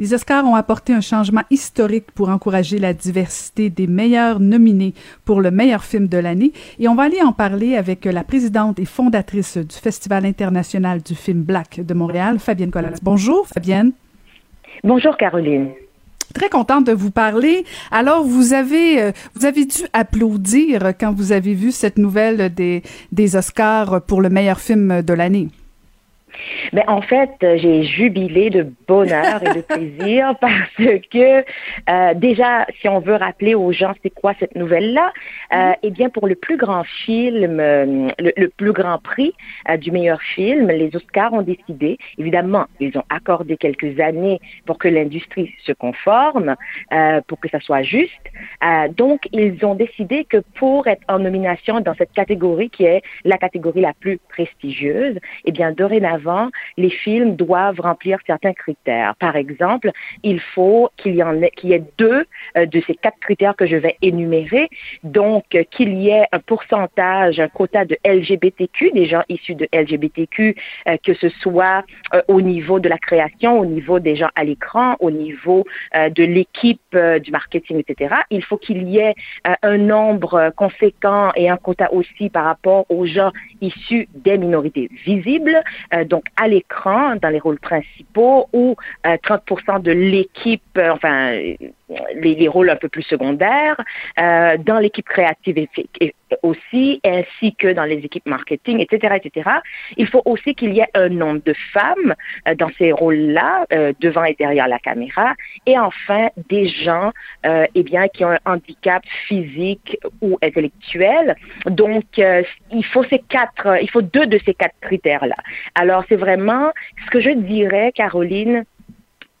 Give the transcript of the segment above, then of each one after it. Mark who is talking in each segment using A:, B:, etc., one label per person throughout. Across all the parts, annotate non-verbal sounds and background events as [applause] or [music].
A: Les Oscars ont apporté un changement historique pour encourager la diversité des meilleurs nominés pour le meilleur film de l'année et on va aller en parler avec la présidente et fondatrice du Festival international du film Black de Montréal, Fabienne Collas. Bonjour Fabienne.
B: Bonjour Caroline.
A: Très contente de vous parler. Alors, vous avez, euh, vous avez dû applaudir quand vous avez vu cette nouvelle des, des Oscars pour le meilleur film de l'année.
B: Mais en fait, j'ai jubilé de bonheur et de plaisir [laughs] parce que euh, déjà, si on veut rappeler aux gens c'est quoi cette nouvelle-là, euh, eh bien pour le plus grand film, euh, le, plus grand prix euh, du meilleur film, les Oscars ont décidé, évidemment, ils ont accordé quelques années pour que l'industrie se conforme, pour que ça soit juste. donc, ils ont décidé que pour être en nomination dans cette catégorie qui est la catégorie la plus prestigieuse, eh bien dorénavant, les films doivent remplir certains critères. Par exemple, il faut qu'il y ait, deux de ces quatre critères que je vais énumérer, donc qu'il y ait un pourcentage, un quota de LGBTQ, des gens issus de LGBTQ, euh, que ce soit euh, au niveau de la création, au niveau des gens à l'écran, au niveau euh, de l'équipe du marketing, etc. Il faut qu'il y ait un nombre conséquent et un quota aussi par rapport aux gens issus des minorités visibles, donc à l'écran, dans les rôles principaux, ou 30% de l'équipe, enfin les, les, rôles un peu plus secondaires, dans l'équipe créative et aussi, ainsi que dans les équipes marketing, etc., etc. Il faut aussi qu'il y ait un nombre de femmes euh, dans ces rôles-là, euh, devant et derrière la caméra, et enfin des gens, euh, eh bien, qui ont un handicap physique ou intellectuel. Donc, il faut ces quatre, il faut deux de ces quatre critères-là. Alors, c'est vraiment ce que je dirais, Caroline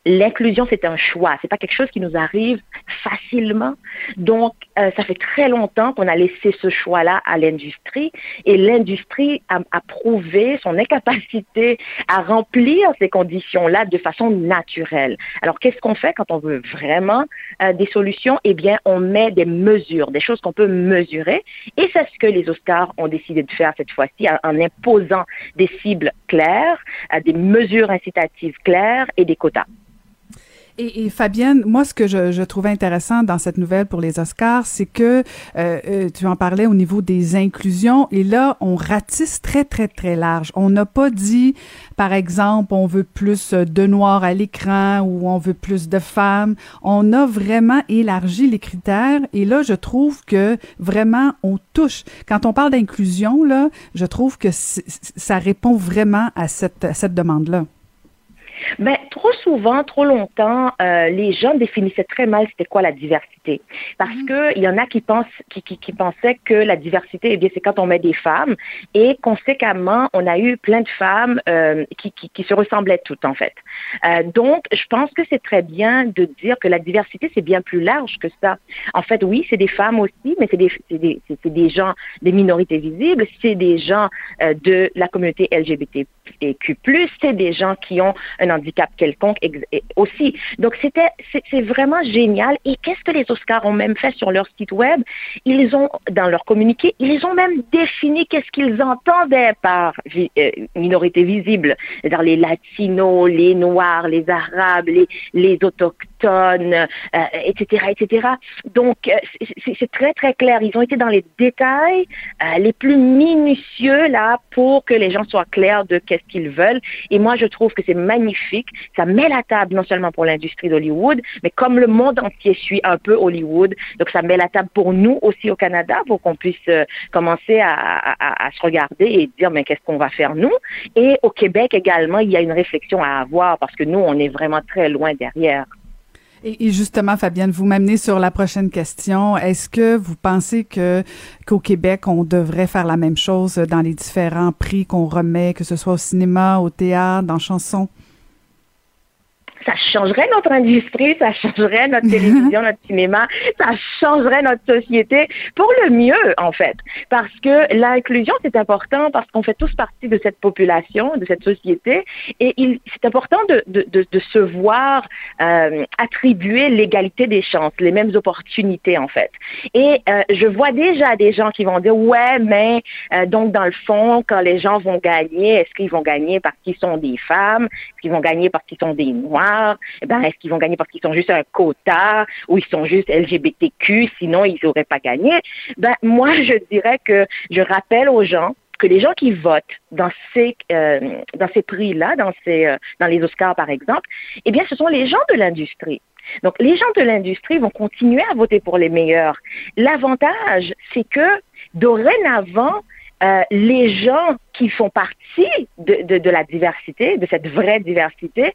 B: l'inclusion, c'est un choix. C'est pas quelque chose qui nous arrive facilement. Donc, euh, ça fait très longtemps qu'on a laissé ce choix-là à l'industrie et l'industrie a, prouvé son incapacité à remplir ces conditions-là de façon naturelle. Alors, qu'est-ce qu'on fait quand on veut vraiment euh, des solutions? Eh bien, on met des mesures, des choses qu'on peut mesurer et c'est ce que les Oscars ont décidé de faire cette fois-ci en, imposant des cibles claires, euh, des mesures incitatives claires et des quotas.
A: Et, et, Fabienne, moi, ce que je, je, trouvais intéressant dans cette nouvelle pour les Oscars, c'est que euh, euh, tu en parlais au niveau des inclusions, et là, on ratisse très, très, très large. On n'a pas dit, par exemple, on veut plus de noirs à l'écran ou on veut plus de femmes. On a vraiment élargi les critères, et là, je trouve que vraiment, on touche. Quand on parle d'inclusion, là, je trouve que ça répond vraiment à cette, à cette demande-là.
B: Ben, trop souvent, trop longtemps, euh, les gens définissaient très mal c'était quoi la diversité. Parce que il y en a qui pensent, qui, qui, qui, pensaient que la diversité, eh bien, c'est quand on met des femmes. Et conséquemment, on a eu plein de femmes euh, qui, qui, qui, se ressemblaient toutes, en fait. Euh, donc, je pense que c'est très bien de dire que la diversité, c'est bien plus large que ça. En fait, oui, c'est des femmes aussi, mais c'est des, c'est des, c'est des gens, des minorités visibles, c'est des gens euh, de la communauté LGBTQ+, c'est des gens qui ont un handicap quelconque aussi. Donc c'était c'est vraiment génial. Et qu'est-ce que les Oscars ont même fait sur leur site web? Ils ont dans leur communiqué, ils ont même défini qu'est-ce qu'ils entendaient par euh, minorité visible, c'est-à-dire les latinos, les noirs, les arabes, les les autochtones, etc., euh, etc. Donc euh, c'est très très clair. Ils ont été dans les détails les plus minutieux là pour que les gens soient clairs de qu'est-ce qu'ils veulent. Et moi je trouve que c'est magnifique ça met la table non seulement pour l'industrie d'Hollywood, mais comme le monde entier suit un peu Hollywood, donc ça met la table pour nous aussi au Canada pour qu'on puisse euh, commencer à, se regarder et dire mais qu'est-ce qu'on va faire nous? Et au Québec également, il y a une réflexion à avoir parce que nous, on est vraiment très loin derrière.
A: Et, justement, Fabienne, vous m'amenez sur la prochaine question. Est-ce que vous pensez que qu'au Québec, on devrait faire la même chose dans les différents prix qu'on remet, que ce soit au cinéma, au théâtre, dans chansons?
B: Ça changerait notre industrie, ça changerait notre [laughs] télévision, notre cinéma, ça changerait notre société pour le mieux, en fait. Parce que l'inclusion, c'est important parce qu'on fait tous partie de cette population, de cette société, et c'est important de, de, de, de, se voir euh, attribuer l'égalité des chances, les mêmes opportunités, en fait. Et euh, je vois déjà des gens qui vont dire, ouais, mais euh, donc dans le fond, quand les gens vont gagner, est-ce qu'ils vont gagner parce qu'ils sont des femmes, est-ce qu'ils vont gagner parce qu'ils sont des noirs? Eh ben, est-ce qu'ils vont gagner parce qu'ils sont juste un quota ou ils sont juste LGBTQ, sinon ils n'auraient pas gagné? Ben, moi, je dirais que je rappelle aux gens que les gens qui votent dans ces euh, dans ces prix-là, dans ces euh, dans les Oscars par exemple, eh bien, ce sont les gens de l'industrie. Donc, les gens de l'industrie vont continuer à voter pour les meilleurs. L'avantage, c'est que dorénavant, euh, les gens qui font partie de, de, de, la diversité, de cette vraie diversité,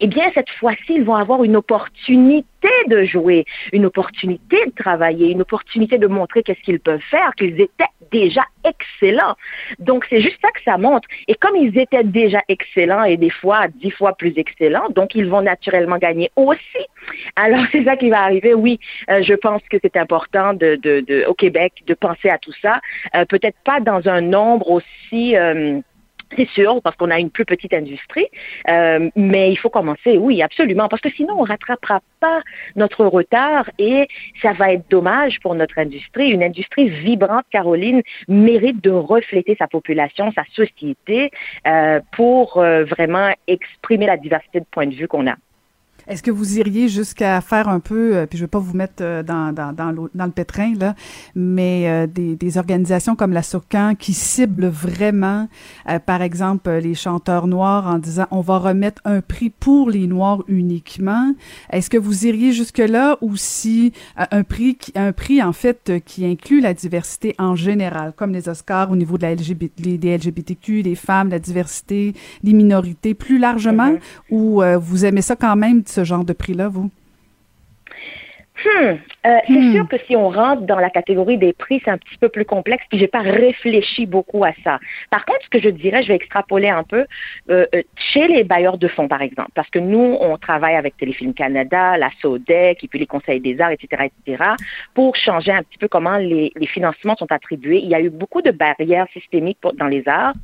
B: eh bien, cette fois-ci, ils vont avoir une opportunité de jouer, une opportunité de travailler, une opportunité de montrer qu'est-ce qu'ils peuvent faire, qu'ils étaient déjà excellents. Donc, c'est juste ça que ça montre. Et comme ils étaient déjà excellents et des fois dix fois plus excellents, donc ils vont naturellement gagner aussi. Alors, [laughs] c'est ça qui va arriver. Oui, euh, je pense que c'est important de, de, de, au Québec de penser à tout ça. Euh, Peut-être pas dans un nombre aussi... Euh, c'est sûr, parce qu'on a une plus petite industrie, euh, mais il faut commencer, oui, absolument, parce que sinon on rattrapera pas notre retard et ça va être dommage pour notre industrie. Une industrie vibrante, Caroline, mérite de refléter sa population, sa société, euh, pour euh, vraiment exprimer la diversité de points de vue qu'on a.
A: Est-ce que vous iriez jusqu'à faire un peu, euh, puis je ne vais pas vous mettre euh, dans, dans, dans, dans le pétrin, là, mais euh, des, des, organisations comme la SOCAN qui ciblent vraiment, par exemple, les chanteurs noirs en disant on va remettre un prix pour les noirs uniquement. Est-ce que vous iriez jusque-là ou si un prix, qui, un prix en fait qui inclut la diversité en général, comme les Oscars au niveau de la LGBT, des LGBTQ, les femmes, la diversité, les minorités, plus largement, mm-hmm. ou vous aimez ça quand même ce genre de prix-là, vous?
B: Hmm. Euh, c'est hmm. sûr que si on rentre dans la catégorie des prix, c'est un petit peu plus complexe, puis j'ai pas réfléchi beaucoup à ça. Par contre, ce que je dirais, je vais extrapoler un peu euh, euh, chez les bailleurs de fonds, par exemple, parce que nous, on travaille avec Téléfilm Canada, la SODEC, et puis les conseils des arts, etc., etc., pour changer un petit peu comment les, les financements sont attribués. Il y a eu beaucoup de barrières systémiques pour, dans les arts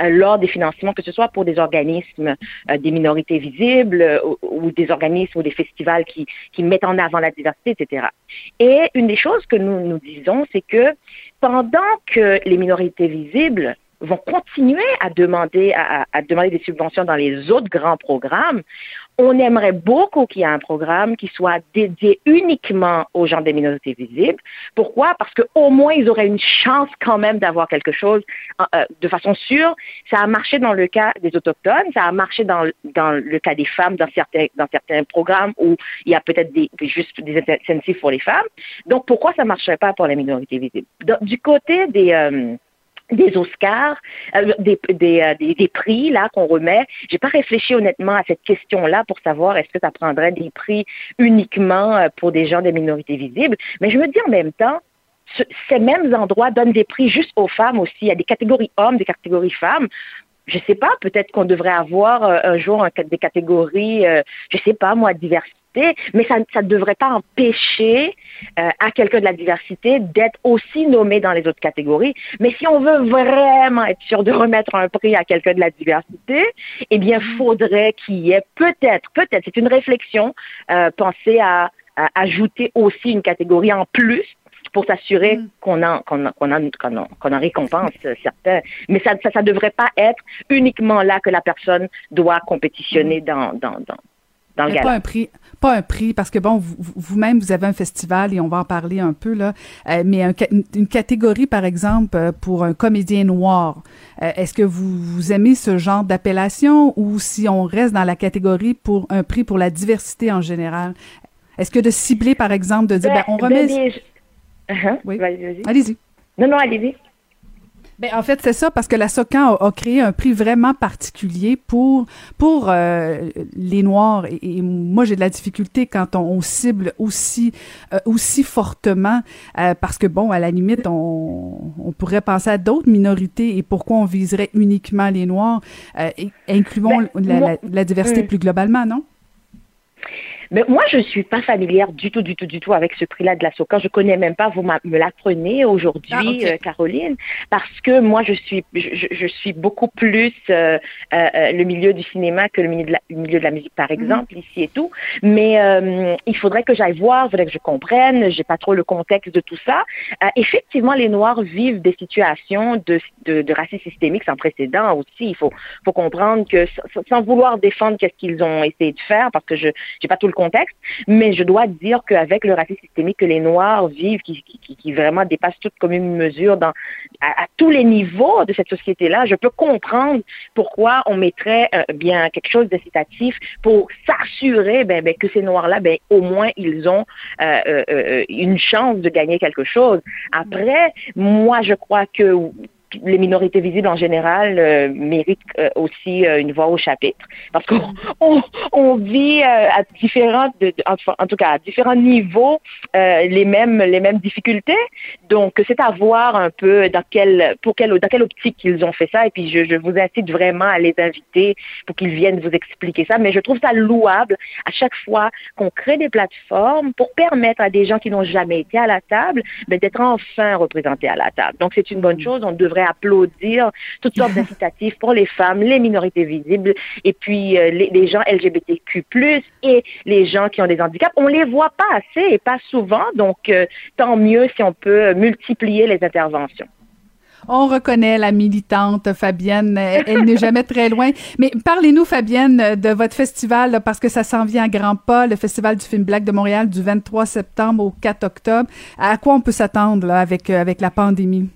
B: euh, lors des financements, que ce soit pour des organismes des minorités visibles ou, ou, des organismes ou des festivals qui, qui mettent en avant la diversité, etc. Et une des choses que nous nous disons, c'est que pendant que les minorités visibles vont continuer à demander, à, à, demander des subventions dans les autres grands programmes, on aimerait beaucoup qu'il y ait un programme qui soit dédié uniquement aux gens des minorités visibles. Pourquoi? Parce qu'au moins, ils auraient une chance quand même d'avoir quelque chose euh, de façon sûre. Ça a marché dans le cas des Autochtones, ça a marché dans, dans le cas des femmes dans certains, dans certains programmes où il y a peut-être des, juste des incentives pour les femmes. Donc, pourquoi ça ne marcherait pas pour les minorités visibles? du côté des... Euh, des Oscars, euh, des, euh, des, des, prix là qu'on remet. J'ai pas réfléchi honnêtement à cette question-là pour savoir est-ce que ça prendrait des prix uniquement euh, pour des gens des minorités visibles. Mais je me dis en même temps, ce, ces mêmes endroits donnent des prix juste aux femmes aussi. Il y a des catégories hommes, des catégories femmes je sais pas, peut-être qu'on devrait avoir un jour des catégories, euh, je sais pas moi, diversité, mais ça ne devrait pas empêcher euh, à quelqu'un de la diversité d'être aussi nommé dans les autres catégories. Mais si on veut vraiment être sûr de remettre un prix à quelqu'un de la diversité, eh bien, mm-hmm. faudrait qu'il y ait peut-être, peut-être, c'est une réflexion, euh, penser à, à ajouter aussi une catégorie en plus pour s'assurer mm. qu'on en, qu'on en, qu'on en, qu'on en, récompense certains. Mais ça, ça, ça devrait pas être uniquement là que la personne doit compétitionner mm. dans, dans, dans, dans le gala.
A: Pas un prix, pas un prix, parce que bon, vous-même, vous, vous, avez un festival et on va en parler un peu là, euh, mais un, une, catégorie, par exemple, euh, pour un comédien noir. Euh, Est-ce que vous, vous aimez ce genre d'appellation ou si on reste dans la catégorie pour un prix pour la diversité en général? Est-ce que de cibler, par exemple, de dire, ben, ben on remet... Ben,
B: Uh-huh. Oui.
A: Allez-y. Allez
B: non, non, allez-y.
A: Ben, en fait, c'est ça, parce que la SOCAN a, a, créé un prix vraiment particulier pour, pour euh, les Noirs. Et, et moi, j'ai de la difficulté quand on, on cible aussi, euh, aussi fortement, euh, parce que, bon, à la limite, on, on pourrait penser à d'autres minorités et pourquoi on viserait uniquement les Noirs. Euh, et, incluons ben, la, la, la, diversité mmh. plus globalement, non?
B: Mais moi, je suis pas familière du tout, du tout, du tout avec ce prix-là de la SOCA. Je connais même pas. Vous me l'apprenez aujourd'hui, ah, euh, Caroline, parce que moi, je suis, je, je suis beaucoup plus euh, euh, le milieu du cinéma que le milieu de la, milieu de la musique, par mhm. exemple, ici et tout. Mais il faudrait que j'aille voir, il faudrait que je comprenne. J'ai pas trop le contexte de tout ça. effectivement, les Noirs vivent des situations de, de, de racisme systémique sans précédent aussi. Il faut, faut comprendre que sans vouloir défendre qu'est-ce qu'ils ont essayé de faire, parce que je n'ai pas tout le contexte, mais je dois dire qu'avec le racisme systémique que les Noirs vivent, qui, vraiment dépasse toute commune mesure dans, à, tous les niveaux de cette société-là, je peux comprendre pourquoi on mettrait euh, bien quelque chose d'incitatif pour s'assurer ben, ben, que ces Noirs-là, ben, au moins, ils ont euh, euh, une chance de gagner quelque chose. Après, moi, je crois que les minorités visibles en général euh, méritent euh, aussi euh, une voix au chapitre. Parce qu'on [laughs] on, on vit à différents de, en, tout cas à différents niveaux les mêmes les mêmes difficultés. Donc c'est à voir un peu dans quelle pour quelle dans quelle optique ils ont fait ça. Et puis je, je vous incite vraiment à les inviter pour qu'ils viennent vous expliquer ça. Mais je trouve ça louable à chaque fois qu'on crée des plateformes pour permettre à des gens qui n'ont jamais été à la table ben, d'être enfin représentés à la table. Donc c'est une bonne chose. On devrait applaudir toutes sortes [laughs] d'incitatifs pour les femmes, les minorités visibles et puis euh, les, gens LGBTQ+, et les gens qui ont des handicaps. On les voit pas assez et pas souvent, donc euh, tant mieux si on peut multiplier les interventions.
A: On reconnaît la militante Fabienne, elle, n'est jamais très loin. Mais parlez-nous, Fabienne, de votre festival, parce que ça s'en vient à grands pas, le Festival du film Black de Montréal du 23 septembre au 4 octobre. À quoi on peut s'attendre avec, euh, avec la pandémie?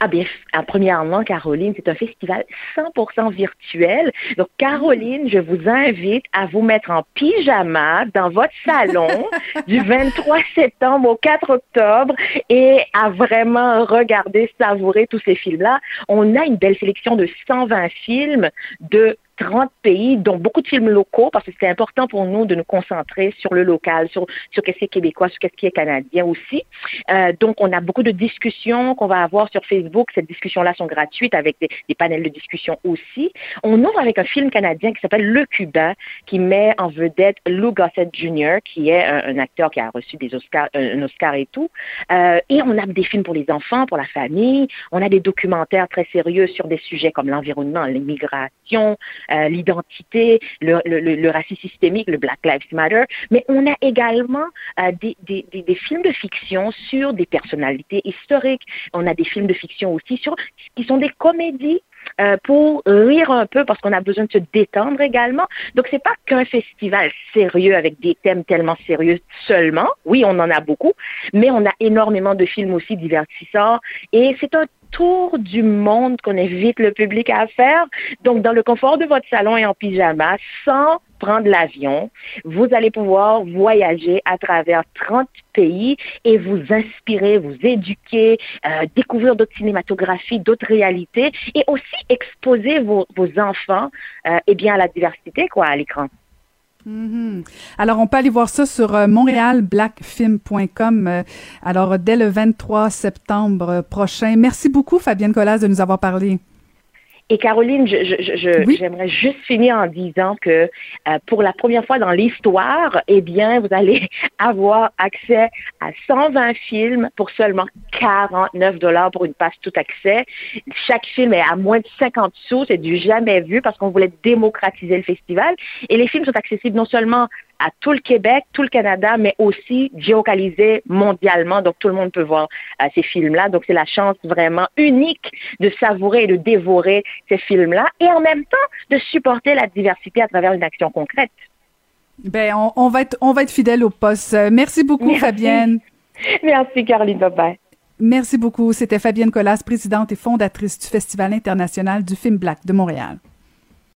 B: Ah bien, premièrement, Caroline, c'est un festival 100% virtuel. Donc, Caroline, je vous invite à vous mettre en pyjama dans votre salon [laughs] du 23 septembre au 4 octobre et à vraiment regarder, savourer tous ces films-là. On a une belle sélection de 120 films de 30 pays, dont beaucoup de films locaux, parce que c'est important pour nous de nous concentrer sur le local, sur, sur qu'est-ce qui est québécois, sur qu'est-ce qui est canadien aussi. Euh, donc, on a beaucoup de discussions qu'on va avoir sur Facebook. Ces discussions-là sont gratuites avec des, des, panels de discussion aussi. On ouvre avec un film canadien qui s'appelle Le Cubain, qui met en vedette Lou Gossett Jr., qui est un, acteur qui a reçu des Oscars, un Oscar et tout. Euh, et on a des films pour les enfants, pour la famille. On a des documentaires très sérieux sur des sujets comme l'environnement, l'immigration, euh, l'identité, le, le, le, racisme systémique, le Black Lives Matter, mais on a également euh, des, des, des, films de fiction sur des personnalités historiques. On a des films de fiction aussi sur qui sont des comédies euh, pour rire un peu parce qu'on a besoin de se détendre également. Donc c'est pas qu'un festival sérieux avec des thèmes tellement sérieux seulement. Oui, on en a beaucoup, mais on a énormément de films aussi divertissants et c'est un tour du monde qu'on invite le public à faire. Donc, dans le confort de votre salon et en pyjama, sans prendre l'avion, vous allez pouvoir voyager à travers 30 pays et vous inspirer, vous éduquer, euh, découvrir d'autres cinématographies, d'autres réalités et aussi exposer vos, vos enfants euh, eh bien, à la diversité quoi, à l'écran.
A: Mhm. Alors, on peut aller voir ça sur euh. Euh, alors, dès le 23 septembre prochain. Merci beaucoup, Fabienne Collas, de nous avoir parlé.
B: Et Caroline, j'aimerais juste finir en disant que euh, pour la première fois dans l'histoire, eh bien, vous allez [laughs] avoir accès à 120 films pour seulement 49 dollars pour une passe tout accès. Chaque film est à moins de 50 sous, c'est du jamais vu parce qu'on voulait démocratiser le festival. Et les films sont accessibles non seulement à tout le Québec, tout le Canada, mais aussi géocalisé mondialement. Donc, tout le monde peut voir euh, ces films-là. Donc, c'est la chance vraiment unique de savourer et de dévorer ces films-là et en même temps de supporter la diversité à travers une action concrète.
A: Ben, on, va être, on va être fidèle au poste. Merci beaucoup, Fabienne.
B: Merci, Caroline. Bye
A: Merci beaucoup. C'était Fabienne Collas, présidente et fondatrice du Festival international du film Black de Montréal.